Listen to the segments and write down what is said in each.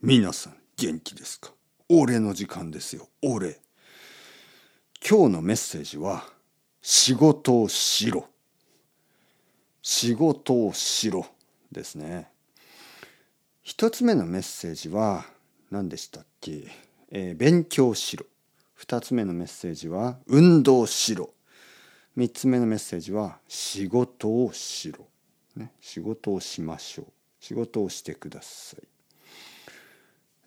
皆さん元気ですか？俺の時間ですよ。俺。今日のメッセージは仕事をしろ。仕事をしろですね。一つ目のメッセージは何でしたっけ、えー、勉強しろ。二つ目のメッセージは運動しろ。三つ目のメッセージは仕事をしろ、ね、仕事をしましょう。仕事をしてください、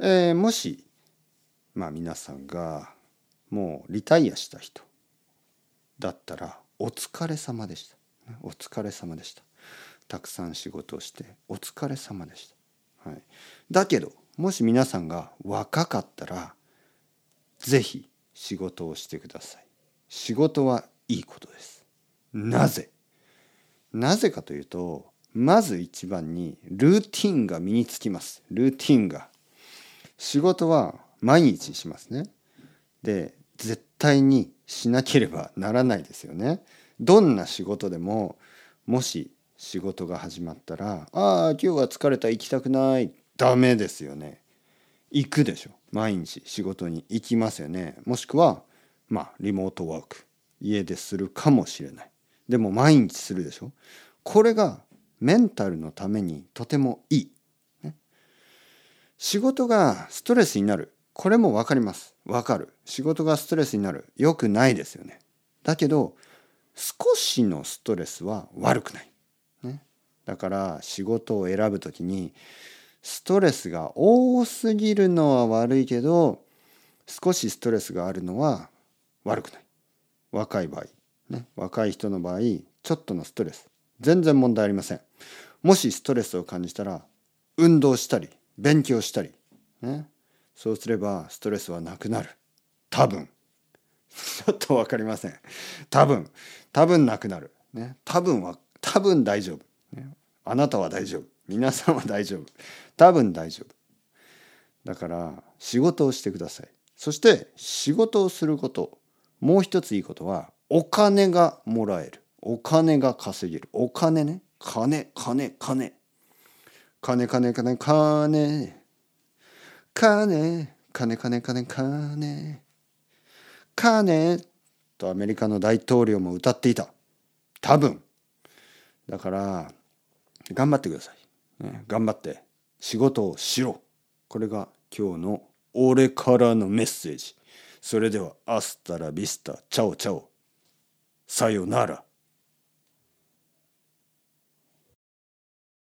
えー、もしまあ皆さんがもうリタイアした人だったらお疲れ様でした。お疲れ様でした。たくさん仕事をしてお疲れ様でした、はい、だけどもし皆さんが若かったら是非仕事をしてください。仕事はいいことです。なぜ？なぜかというとまず一番にルーティンが身につきます。ルーティンが。仕事は毎日しますね。で絶対にしなければならないですよね。どんな仕事でももし仕事が始まったら「ああ今日は疲れた行きたくない」ダメですよね。行くでしょ。毎日仕事に行きますよね。もしくはまあリモートワーク。家でするかもしれない。でも毎日するでしょ。これがメンタルのためにとてもいい、仕事がストレスになる。これも分かります。分かる。仕事がストレスになる。よくないですよね。だけど少しのストレスは悪くない、ね、だから仕事を選ぶ時にストレスが多すぎるのは悪いけど少しストレスがあるのは悪くない。若い場合。ね。若い人の場合ちょっとのストレス。全然問題ありません。もしストレスを感じたら運動したり勉強したりね。そうすればストレスはなくなる。多分。ちょっと分かりません。多分。多分なくなる。ね。多分は多分大丈夫、ね、あなたは大丈夫。皆さんは大丈夫。多分大丈夫。だから仕事をしてください。そして仕事をすること。もう一ついいことはお金がもらえる。お金が稼げる。お金ね。金金金。金金金金。金金金金金。金とアメリカの大統領も歌っていた。多分。だから頑張ってください、ね、頑張って仕事をしろ。これが今日の俺からのメッセージ。それでは hasta la vista ciao ciao。さよなら。